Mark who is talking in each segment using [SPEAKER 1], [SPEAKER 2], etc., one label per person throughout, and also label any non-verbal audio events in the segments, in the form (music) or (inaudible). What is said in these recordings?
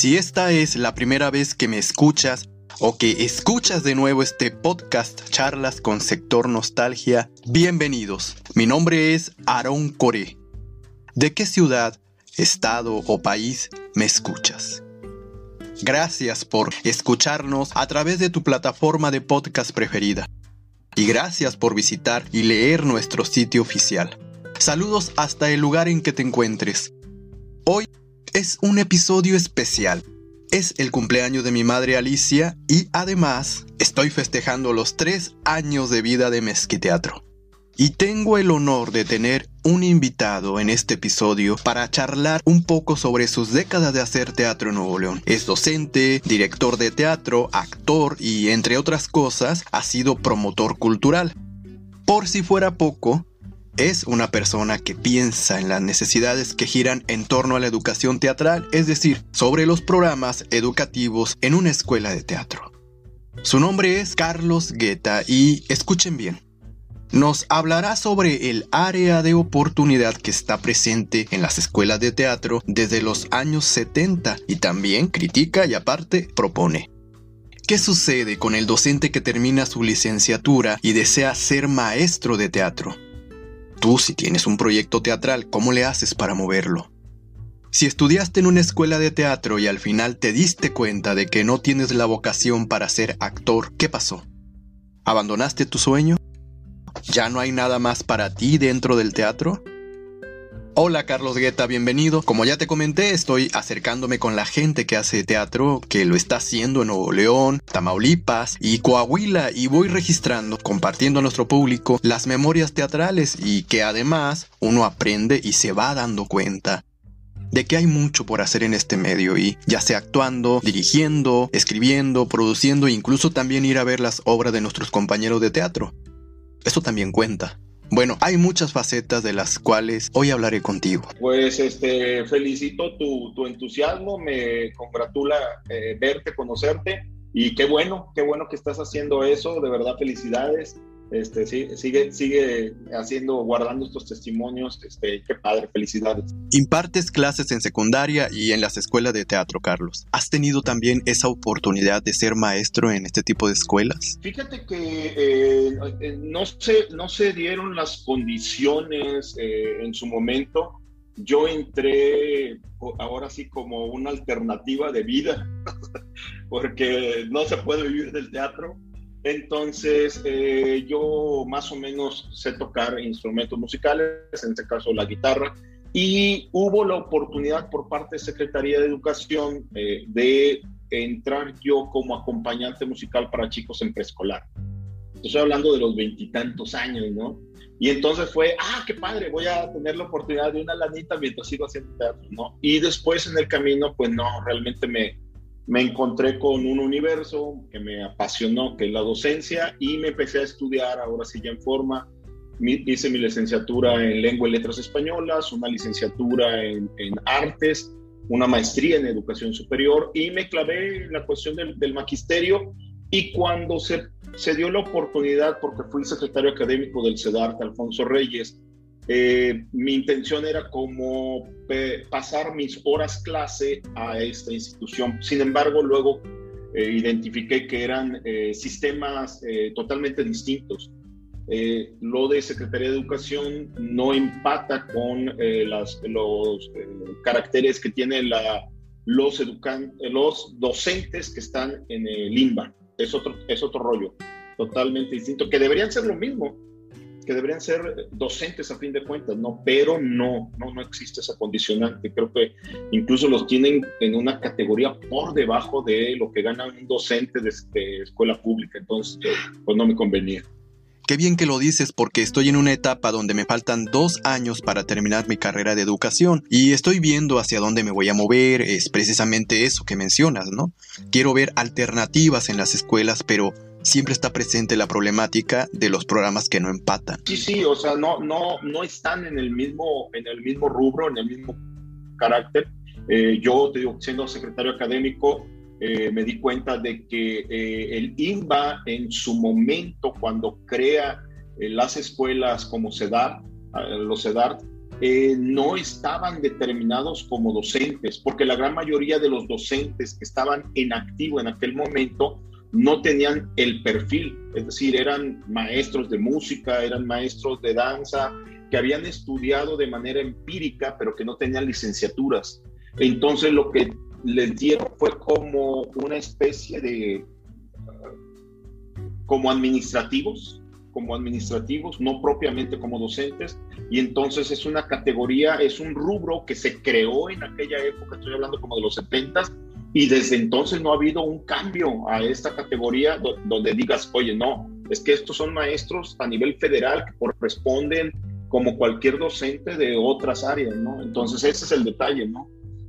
[SPEAKER 1] Si esta es la primera vez que me escuchas o que escuchas de nuevo este podcast Charlas con Sector Nostalgia, bienvenidos. Mi nombre es Aaron Coré. ¿De qué ciudad, estado o país me escuchas? Gracias por escucharnos a través de tu plataforma de podcast preferida. Y gracias por visitar y leer nuestro sitio oficial. Saludos hasta el lugar en que te encuentres. Hoy es un episodio especial. Es el cumpleaños de mi madre Alicia y además estoy festejando los tres años de vida de Mezquiteatro. Y tengo el honor de tener un invitado en este episodio para charlar un poco sobre sus décadas de hacer teatro en Nuevo León. Es docente, director de teatro, actor y entre otras cosas ha sido promotor cultural. Por si fuera poco, es una persona que piensa en las necesidades que giran en torno a la educación teatral, es decir, sobre los programas educativos en una escuela de teatro. Su nombre es Carlos Guetta y escuchen bien. Nos hablará sobre el área de oportunidad que está presente en las escuelas de teatro desde los años 70 y también critica y aparte propone. ¿Qué sucede con el docente que termina su licenciatura y desea ser maestro de teatro? Tú, si tienes un proyecto teatral, ¿cómo le haces para moverlo? Si estudiaste en una escuela de teatro y al final te diste cuenta de que no tienes la vocación para ser actor, ¿qué pasó? ¿Abandonaste tu sueño? ¿Ya no hay nada más para ti dentro del teatro? Hola Carlos Guetta, bienvenido. Como ya te comenté, estoy acercándome con la gente que hace teatro, que lo está haciendo en Nuevo León, Tamaulipas y Coahuila y voy registrando, compartiendo a nuestro público las memorias teatrales y que además uno aprende y se va dando cuenta de que hay mucho por hacer en este medio y ya sea actuando, dirigiendo, escribiendo, produciendo e incluso también ir a ver las obras de nuestros compañeros de teatro. Eso también cuenta. Bueno, hay muchas facetas de las cuales hoy hablaré contigo.
[SPEAKER 2] Pues este, felicito tu, tu entusiasmo, me congratula eh, verte, conocerte y qué bueno, qué bueno que estás haciendo eso, de verdad felicidades este, sigue, sigue haciendo, guardando estos testimonios, este, qué padre, felicidades.
[SPEAKER 1] Impartes clases en secundaria y en las escuelas de teatro, Carlos. ¿Has tenido también esa oportunidad de ser maestro en este tipo de escuelas?
[SPEAKER 2] Fíjate que eh, eh, no, se, no se dieron las condiciones eh, en su momento. Yo entré ahora sí como una alternativa de vida, (laughs) porque no se puede vivir del teatro entonces, eh, yo más o menos sé tocar instrumentos musicales, en este caso la guitarra, y hubo la oportunidad por parte de Secretaría de Educación eh, de entrar yo como acompañante musical para chicos en preescolar. Estoy hablando de los veintitantos años, ¿no? Y entonces fue, ah, qué padre, voy a tener la oportunidad de una lanita mientras sigo haciendo teatro, ¿no? Y después en el camino, pues no, realmente me, me encontré con un universo que me apasionó, que es la docencia, y me empecé a estudiar, ahora sí ya en forma. hice mi licenciatura en lengua y letras españolas, una licenciatura en, artes, una maestría en educación superior, y me clavé en la cuestión del, del magisterio. Y cuando se, se dio la oportunidad, porque fui secretario académico del CEDART, Alfonso Reyes, eh, mi intención era como pasar mis horas clase a esta institución. Sin embargo, luego eh, identifiqué que eran eh, sistemas totalmente distintos. lo de Secretaría de Educación no empata con las, los caracteres que tienen la, los, educan, los docentes que están en el INBA. Es otro, es otro rollo, totalmente distinto, que deberían ser lo mismo que deberían ser docentes a fin de cuentas, ¿no? Pero no, no, no existe esa condicionante. Creo que incluso los tienen en una categoría por debajo de lo que gana un docente de, escuela pública. Entonces, pues no me convenía.
[SPEAKER 1] Qué bien que lo dices porque estoy en una etapa donde me faltan dos años para terminar mi carrera de educación y estoy viendo hacia dónde me voy a mover, es precisamente eso que mencionas, ¿no? Quiero ver alternativas en las escuelas, pero siempre está presente la problemática de los programas que no empatan.
[SPEAKER 2] Sí, sí, o sea, no, no, no están en el mismo, en el mismo rubro, en el mismo carácter. Eh, yo, te digo, siendo secretario académico, eh, me di cuenta de que eh, el INBA en su momento, cuando crea las escuelas como CEDAR, los CEDAR, eh, no estaban determinados como docentes, porque la gran mayoría de los docentes que estaban en activo en aquel momento no tenían el perfil, es decir, eran maestros de música, eran maestros de danza, que habían estudiado de manera empírica, pero que no tenían licenciaturas. Entonces lo que les dieron fue como una especie de, como administrativos, como administrativos, no propiamente como docentes, y entonces es una categoría, es un rubro que se creó en aquella época, estoy hablando como de los 70 y desde entonces no ha habido un cambio a esta categoría donde digas, oye, no, es que estos son maestros a nivel federal que corresponden como cualquier docente de otras áreas, ¿no? Entonces ese es el detalle, ¿no?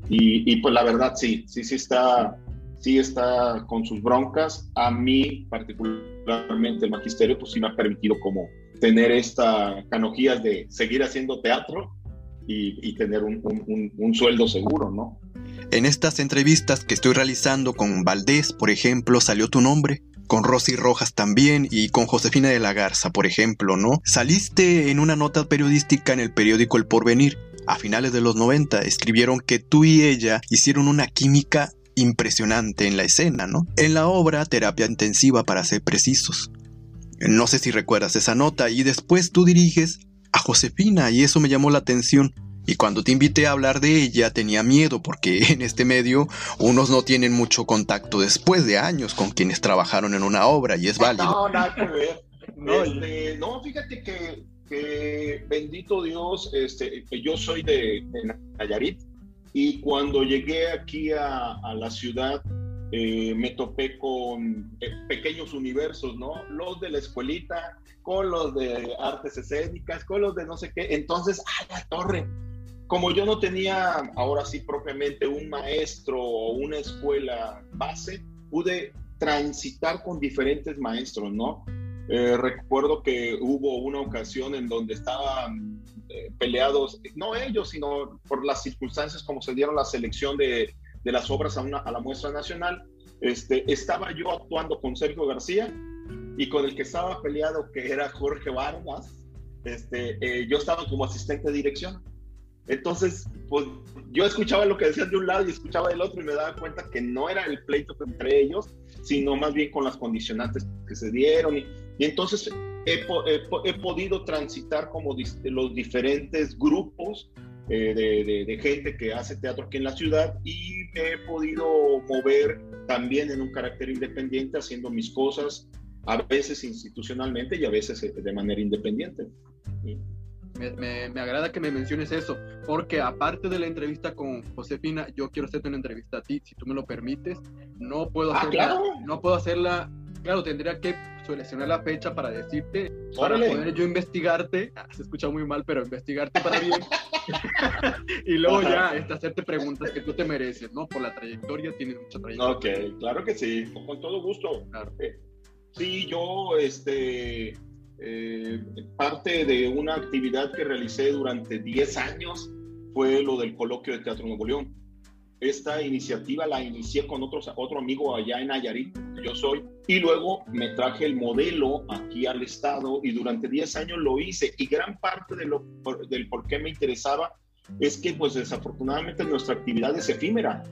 [SPEAKER 2] Y, y pues la verdad sí, sí, sí está, sí está con sus broncas. A mí particularmente el magisterio pues sí me ha permitido como tener esta canogía de seguir haciendo teatro y, y tener un, un, un, sueldo seguro, ¿no?
[SPEAKER 1] En estas entrevistas que estoy realizando con Valdés, por ejemplo, salió tu nombre con Rosy Rojas también y con Josefina de la Garza, por ejemplo, ¿no? Saliste en una nota periodística en el periódico El Porvenir. A finales de los 90 escribieron que tú y ella hicieron una química impresionante en la escena, ¿no? En la obra Terapia Intensiva para ser precisos. No sé si recuerdas esa nota y después tú diriges a Josefina y eso me llamó la atención y cuando te invité a hablar de ella tenía miedo porque (laughs) en este medio unos no tienen mucho contacto después de años con quienes trabajaron en una obra y es válido.
[SPEAKER 2] No, nada que ver. No, este, no fíjate que, que, bendito Dios, este, yo soy de, de, Nayarit y cuando llegué aquí a, a la ciudad eh, me topé con eh, pequeños universos, ¿no? Los de la escuelita, con los de artes escénicas, con los de no sé qué. Entonces, ¡ay, la torre! Como yo no tenía ahora sí propiamente un maestro o una escuela base, pude transitar con diferentes maestros, ¿no? Eh, recuerdo que hubo una ocasión en donde estaban eh, peleados, no ellos, sino por las circunstancias como se dieron la selección de, de las obras a, una, a, la muestra nacional. Este, estaba yo actuando con Sergio García y con el que estaba peleado, que era Jorge Vargas, este, eh, yo estaba como asistente de dirección. Entonces, pues yo escuchaba lo que decían de un lado y escuchaba del otro y me daba cuenta que no era el pleito entre ellos, sino más bien con las condicionantes que se dieron. Y, y entonces he, he, he, podido transitar como los diferentes grupos eh, de, de, de, gente que hace teatro aquí en la ciudad y me he podido mover también en un carácter independiente haciendo mis cosas, a veces institucionalmente y a veces eh, de manera independiente.
[SPEAKER 3] Me, me, me, agrada que me menciones eso, porque aparte de la entrevista con Josefina, yo quiero hacerte una entrevista a ti, si tú me lo permites. No puedo hacerla,
[SPEAKER 2] ah, claro.
[SPEAKER 3] no puedo hacerla, claro, tendría que seleccionar la fecha para decirte, para poder yo investigarte, ah, se escucha muy mal, pero investigarte para bien. (laughs) y luego ya este, hacerte preguntas que tú te mereces, ¿no? Por la trayectoria, tienes mucha trayectoria.
[SPEAKER 2] Ok, claro que sí, con todo gusto. Claro. Eh, sí, yo, este eh, parte de una actividad que realicé durante 10 años fue lo del coloquio de Teatro Nuevo León. Esta iniciativa la inicié con otros, otro amigo allá en Nayarit, yo soy, y luego me traje el modelo aquí al Estado y durante 10 años lo hice. Y gran parte de lo, del por qué me interesaba es que pues desafortunadamente nuestra actividad es efímera.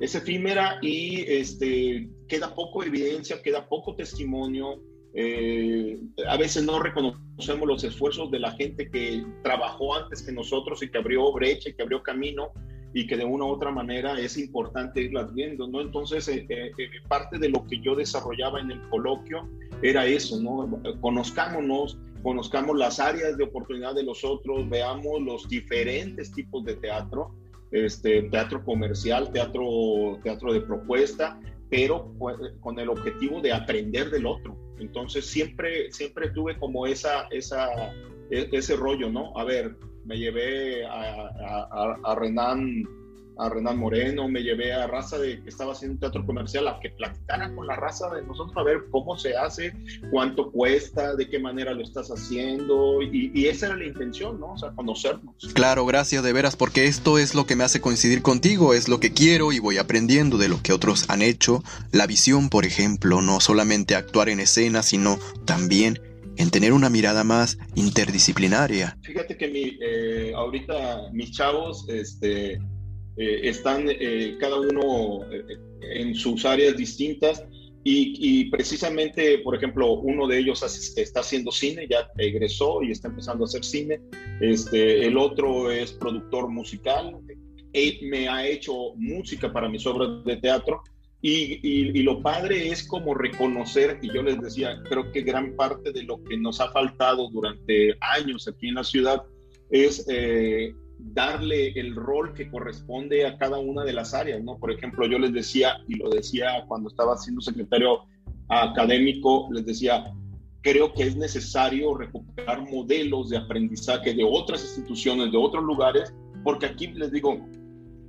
[SPEAKER 2] Es efímera y este, queda poco evidencia, queda poco testimonio, eh, a veces no reconocemos los esfuerzos de la gente que trabajó antes que nosotros y que abrió brecha y que abrió camino y que de una u otra manera es importante irlas viendo, ¿no? Entonces, eh, eh, parte de lo que yo desarrollaba en el coloquio era eso, ¿no? Conozcámonos, conozcamos las áreas de oportunidad de los otros, veamos los diferentes tipos de teatro, este, teatro comercial, teatro, teatro de propuesta, pero pues, con el objetivo de aprender del otro. Entonces siempre, siempre tuve como esa, esa, e, ese rollo, ¿no? A ver, me llevé a, a, a Renan a Renan Moreno, me llevé a raza de que estaba haciendo un teatro comercial a que platicara con la raza de nosotros a ver cómo se hace, cuánto cuesta, de qué manera lo estás haciendo y, y, esa era la intención, ¿no? O sea, conocernos.
[SPEAKER 1] Claro, gracias de veras porque esto es lo que me hace coincidir contigo, es lo que quiero y voy aprendiendo de lo que otros han hecho. La visión, por ejemplo, no solamente actuar en escena, sino también en tener una mirada más interdisciplinaria.
[SPEAKER 2] Fíjate que mi, eh, ahorita mis chavos este, eh, están eh, cada uno en sus áreas distintas y, precisamente, por ejemplo, uno de ellos está haciendo cine, ya egresó y está empezando a hacer cine. Este, el otro es productor musical, me ha hecho música para mis obras de teatro. Y, y, lo padre es como reconocer, y yo les decía, creo que gran parte de lo que nos ha faltado durante años aquí en la ciudad es eh, darle el rol que corresponde a cada una de las áreas, ¿no? Por ejemplo, yo les decía, y lo decía cuando estaba siendo secretario académico, les decía, creo que es necesario recuperar modelos de aprendizaje de otras instituciones, de otros lugares, porque aquí les digo,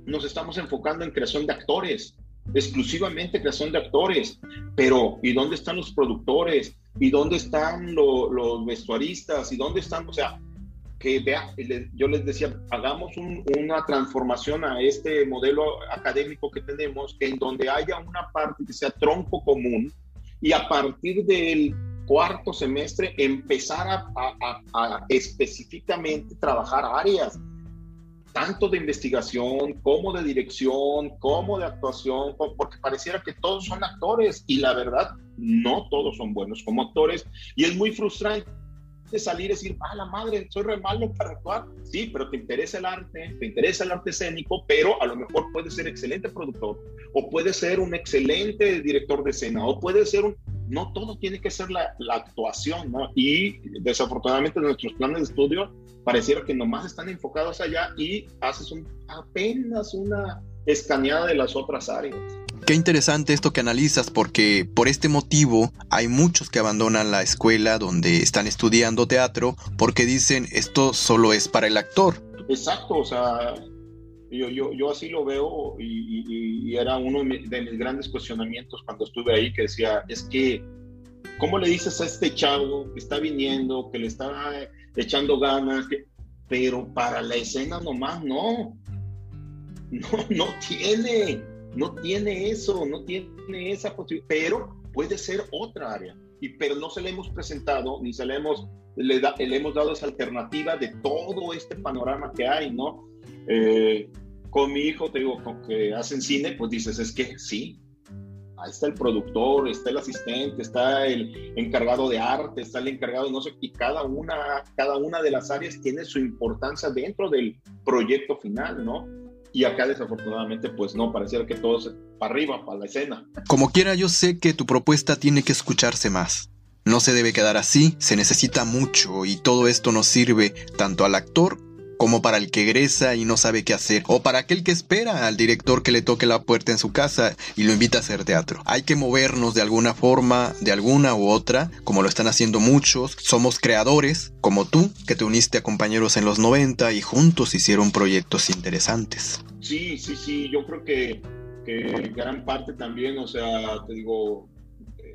[SPEAKER 2] nos estamos enfocando en creación de actores, exclusivamente creación de actores, pero ¿y dónde están los productores? ¿Y dónde están los vestuaristas? ¿Y dónde están? O sea, que vea, yo les decía, hagamos una transformación a este modelo académico que tenemos, en donde haya una parte que sea tronco común y a partir del cuarto semestre empezar a, específicamente trabajar áreas, tanto de investigación como de dirección, como de actuación, porque pareciera que todos son actores y la verdad, no todos son buenos como actores y es muy frustrante salir y decir, ah, la madre, soy re malo para actuar. Sí, pero te interesa el arte, te interesa el arte escénico, pero a lo mejor puede ser excelente productor, o puede ser un excelente director de escena, o puede ser un... No todo tiene que ser la, la actuación, ¿no? Y desafortunadamente nuestros planes de estudio pareciera que nomás están enfocados allá y haces un, apenas una escaneada de las otras áreas.
[SPEAKER 1] Qué interesante esto que analizas porque por este motivo hay muchos que abandonan la escuela donde están estudiando teatro porque dicen esto solo es para el actor.
[SPEAKER 2] Exacto, o sea, yo, yo, yo así lo veo y, era uno de mis, grandes cuestionamientos cuando estuve ahí que decía, es que, ¿cómo le dices a este chavo que está viniendo, que le está echando ganas, pero para la escena nomás no? (laughs) No, no tiene no tiene eso, no tiene esa posibilidad, pero puede ser otra área. Y, pero no se le hemos presentado ni se le hemos, le, hemos dado esa alternativa de todo este panorama que hay, ¿no? Eh, con mi hijo, te digo, con que hacen cine, pues dices, es que sí, ahí está el productor, está el asistente, está el encargado de arte, está el encargado, no sé, y cada una, cada una de las áreas tiene su importancia dentro del proyecto final, ¿no? Y acá desafortunadamente pues no, pareciera que todo es para arriba, para la escena.
[SPEAKER 1] Como quiera, yo sé que tu propuesta tiene que escucharse más. No se debe quedar así, se necesita mucho y todo esto nos sirve tanto al actor como para el que egresa y no sabe qué hacer, o para aquel que espera al director que le toque la puerta en su casa y lo invita a hacer teatro. Hay que movernos de alguna forma, de alguna u otra, como lo están haciendo muchos. Somos creadores, como tú, que te uniste a compañeros en los 90 y juntos hicieron proyectos interesantes.
[SPEAKER 2] Sí, sí, sí, yo creo que, gran parte también, o sea, te digo,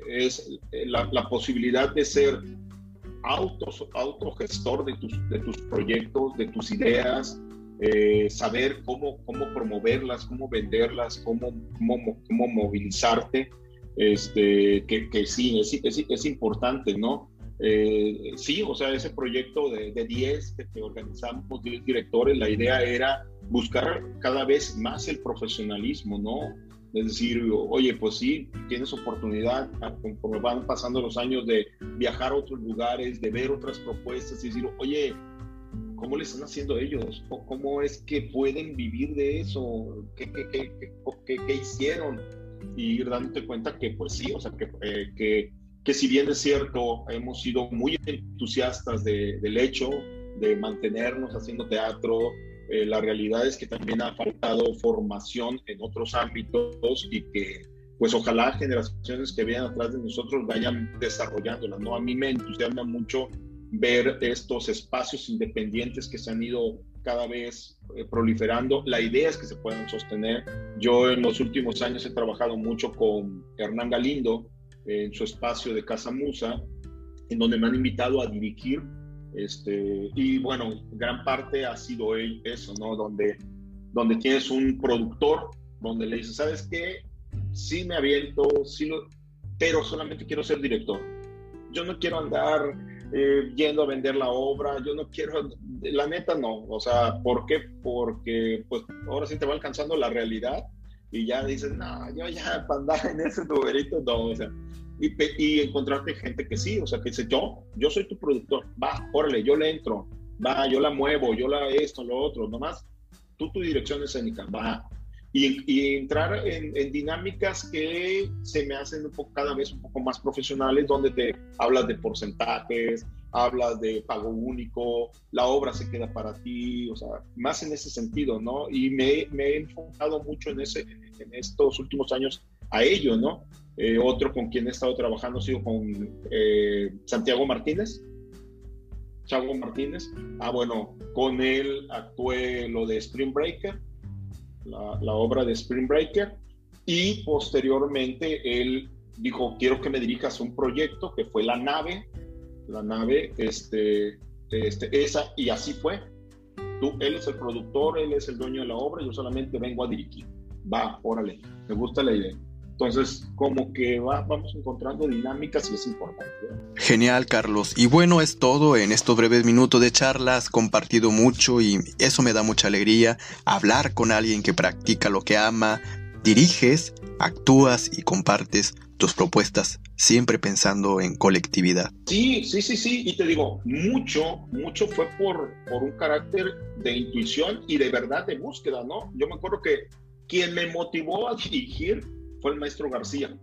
[SPEAKER 2] es la posibilidad de ser autogestor de tus, de tus proyectos, de tus ideas, eh, saber cómo, cómo promoverlas, cómo venderlas, cómo, cómo, cómo movilizarte, este, que, que sí, es, es, es, importante, ¿no? Eh, sí, o sea, ese proyecto de, de 10 que, organizamos, 10 directores, la idea era buscar cada vez más el profesionalismo, ¿no? Es decir, oye, pues sí, tienes oportunidad, conforme van pasando los años, de viajar a otros lugares, de ver otras propuestas y decir, oye, ¿cómo le están haciendo ellos? ¿O ¿Cómo es que pueden vivir de eso? ¿Qué, qué, qué, qué hicieron? Y ir dándote cuenta que, pues sí, o sea, que, eh, que, que si bien es cierto, hemos sido muy entusiastas de, del hecho de mantenernos haciendo teatro, eh, la realidad es que también ha faltado formación en otros ámbitos y que pues ojalá generaciones que vienen atrás de nosotros vayan desarrollándola, ¿no? A mí me entusiasma mucho ver estos espacios independientes que se han ido cada vez eh, proliferando. La idea es que se puedan sostener. Yo en los últimos años he trabajado mucho con Hernán Galindo en su espacio de Casa Musa, en donde me han invitado a dirigir este, y bueno, gran parte ha sido eso, ¿no? Donde, donde tienes un productor, donde le dices, ¿sabes qué? Sí me aviento, sí lo, pero solamente quiero ser director. Yo no quiero andar eh, yendo a vender la obra. Yo no quiero, la neta no. O sea, ¿por qué? Porque pues ahora sí te va alcanzando la realidad y ya dices, no, yo ya para andar en ese numerito, no, o sea, y, y, encontrarte gente que sí, o sea, que dice, yo, yo soy tu productor, va, órale, yo le entro, va, yo la muevo, yo la esto, lo otro, nomás, tú tu dirección escénica, va. Y, y entrar en, en, dinámicas que se me hacen un poco, cada vez un poco más profesionales, donde te hablas de porcentajes, hablas de pago único, la obra se queda para ti, o sea, más en ese sentido, ¿no? Y me, he enfocado mucho en, ese, en estos últimos años a ello, ¿no? Eh, otro con quien he estado trabajando ha sido con eh, Santiago Martínez, Chavo Martínez. Ah, bueno, con él actué lo de Spring Breaker, la, la obra de Spring Breaker, y posteriormente él dijo, quiero que me dirijas un proyecto que fue La Nave, la nave, este, este, esa, y así fue. Tú, él es el productor, él es el dueño de la obra, yo solamente vengo a dirigir. Va, órale, me gusta la idea. Entonces, como que va, vamos encontrando dinámicas y es importante.
[SPEAKER 1] Genial, Carlos. Y bueno, es todo en estos breves minutos de charla. Has compartido mucho y eso me da mucha alegría. Hablar con alguien que practica lo que ama, diriges, actúas y compartes tus propuestas, siempre pensando en colectividad.
[SPEAKER 2] Sí, sí, sí, sí. Y te digo, mucho, mucho fue por, por un carácter de intuición y de verdad de búsqueda, ¿no? Yo me acuerdo que quien me motivó a dirigir fue el maestro García.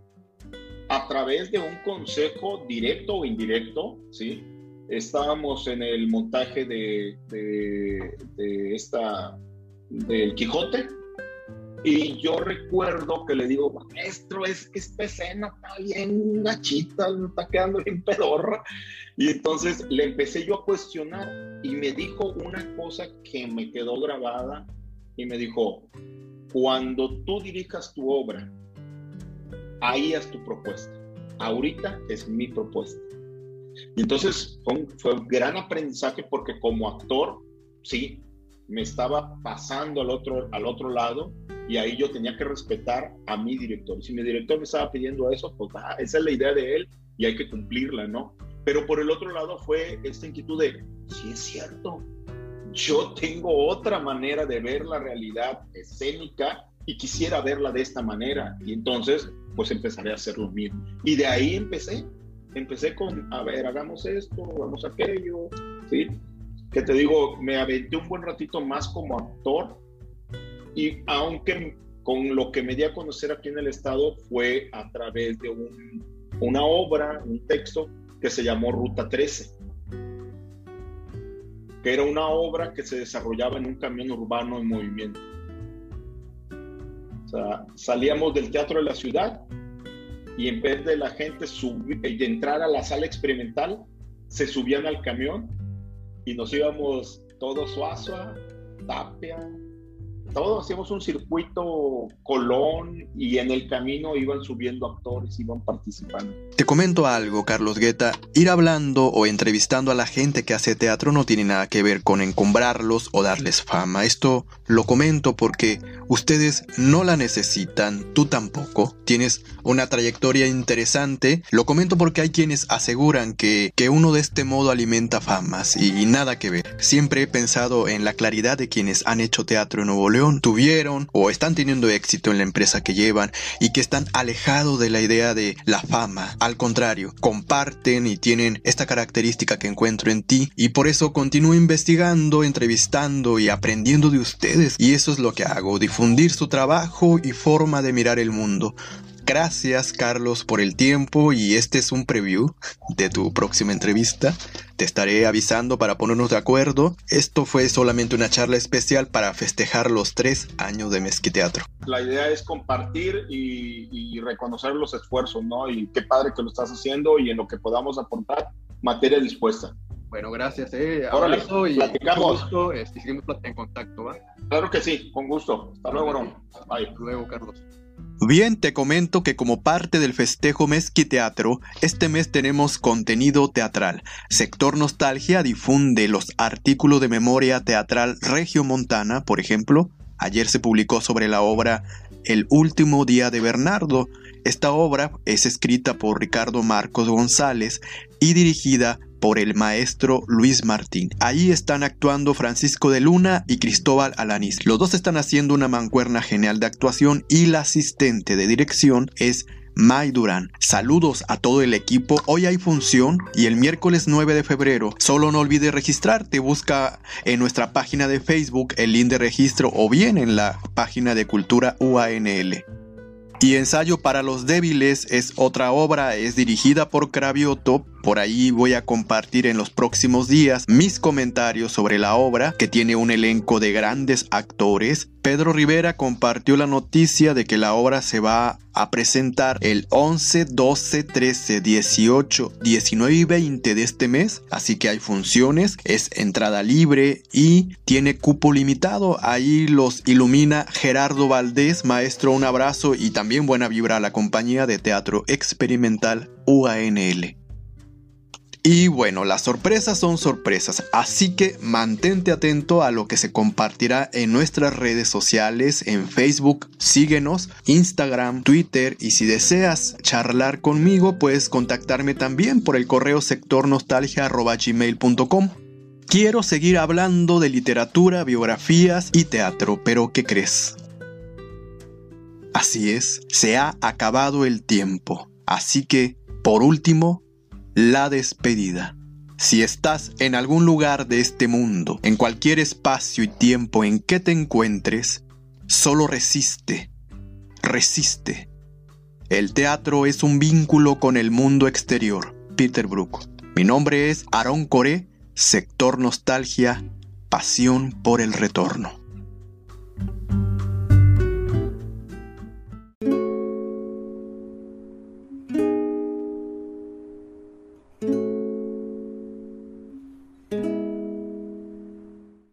[SPEAKER 2] A través de un consejo directo o indirecto, ¿sí? Estábamos en el montaje de, de, de esta, del Quijote, y yo recuerdo que le digo, maestro, es que esta escena está bien gachita, está quedando bien pedorra. Y entonces le empecé yo a cuestionar y me dijo una cosa que me quedó grabada y me dijo, cuando tú dirijas tu obra, ahí es tu propuesta. Ahorita es mi propuesta. Y entonces fue fue un gran aprendizaje porque como actor, sí, me estaba pasando al otro, al otro lado y ahí yo tenía que respetar a mi director. Si mi director me estaba pidiendo eso, pues ah, esa es la idea de él y hay que cumplirla, ¿no? Pero por el otro lado fue esta inquietud de, sí es cierto, yo tengo otra manera de ver la realidad escénica y quisiera verla de esta manera. Y entonces, pues empezaré a hacer lo. Y de ahí empecé. Empecé con, a ver, hagamos esto, hagamos aquello, ¿sí? Que te digo, me aventé un buen ratito más como actor y aunque con lo que me di a conocer aquí en el estado fue a través de una obra, un texto que se llamó Ruta 13, que era una obra que se desarrollaba en un camión urbano en movimiento. O sea, salíamos del teatro de la ciudad y en vez de la gente subir, de entrar a la sala experimental, se subían al camión y nos íbamos todos Suazua, Tapia, todos hacíamos un circuito Colón y en el camino iban subiendo actores, iban participando.
[SPEAKER 1] Te comento algo, Carlos Guetta. Ir hablando o entrevistando a la gente que hace teatro no tiene nada que ver con encombrarlos o darles fama. Esto lo comento porque ustedes no la necesitan, tú tampoco. Tienes una trayectoria interesante. Lo comento porque hay quienes aseguran que, que uno de este modo alimenta famas y, y nada que ver. Siempre he pensado en la claridad de quienes han hecho teatro en Nuevo León tuvieron o están teniendo éxito en la empresa que llevan y que están alejados de la idea de la fama. Al contrario, comparten y tienen esta característica que encuentro en ti y por eso continúo investigando, entrevistando y aprendiendo de ustedes. Y eso es lo que hago, difundir su trabajo y forma de mirar el mundo. Gracias Carlos por el tiempo y este es un preview de tu próxima entrevista. Te estaré avisando para ponernos de acuerdo. Esto fue solamente una charla especial para festejar los tres años de Mezquiteatro.
[SPEAKER 2] La idea es compartir y, reconocer los esfuerzos, ¿no? Y qué padre que lo estás haciendo y en lo que podamos aportar, materia dispuesta.
[SPEAKER 3] Bueno, gracias. Eh.
[SPEAKER 2] Abrazo y
[SPEAKER 3] platicamos. Gusto, seguimos en contacto, ¿va?
[SPEAKER 2] Claro que sí, con gusto. Hasta luego, no.
[SPEAKER 3] Bye. Hasta luego, Carlos.
[SPEAKER 1] Bien, te comento que como parte del festejo Teatro, este mes tenemos contenido teatral. Sector Nostalgia difunde los artículos de memoria teatral Regio Montana, por ejemplo. Ayer se publicó sobre la obra El último día de Bernardo. Esta obra es escrita por Ricardo Marcos González y dirigida por el maestro Luis Martín. Ahí están actuando Francisco de Luna y Cristóbal Alanis. Los dos están haciendo una mancuerna genial de actuación y la asistente de dirección es May Durán. Saludos a todo el equipo. Hoy hay función y el miércoles 9 de febrero. Solo no olvides registrarte. Busca en nuestra página de Facebook el link de registro o bien en la página de Cultura UANL. Y Ensayo para los Débiles es otra obra, es dirigida por Cravioto. Por ahí voy a compartir en los próximos días mis comentarios sobre la obra, que tiene un elenco de grandes actores. Pedro Rivera compartió la noticia de que la obra se va a presentar el 11, 12, 13, 18, 19 y 20 de este mes, así que hay funciones, es entrada libre y tiene cupo limitado. Ahí los ilumina Gerardo Valdés, maestro, un abrazo y también buena vibra a la compañía de teatro experimental UANL. Y bueno, las sorpresas son sorpresas, así que mantente atento a lo que se compartirá en nuestras redes sociales, en Facebook, síguenos, Instagram, Twitter y si deseas charlar conmigo puedes contactarme también por el correo sectornostalgia.gmail.com. Quiero seguir hablando de literatura, biografías y teatro, pero ¿qué crees? Así es, se ha acabado el tiempo, así que, por último, la despedida. Si estás en algún lugar de este mundo, en cualquier espacio y tiempo en que te encuentres, solo resiste, resiste. El teatro es un vínculo con el mundo exterior. Peter Brook. Mi nombre es Aaron Coré, sector nostalgia, pasión por el retorno.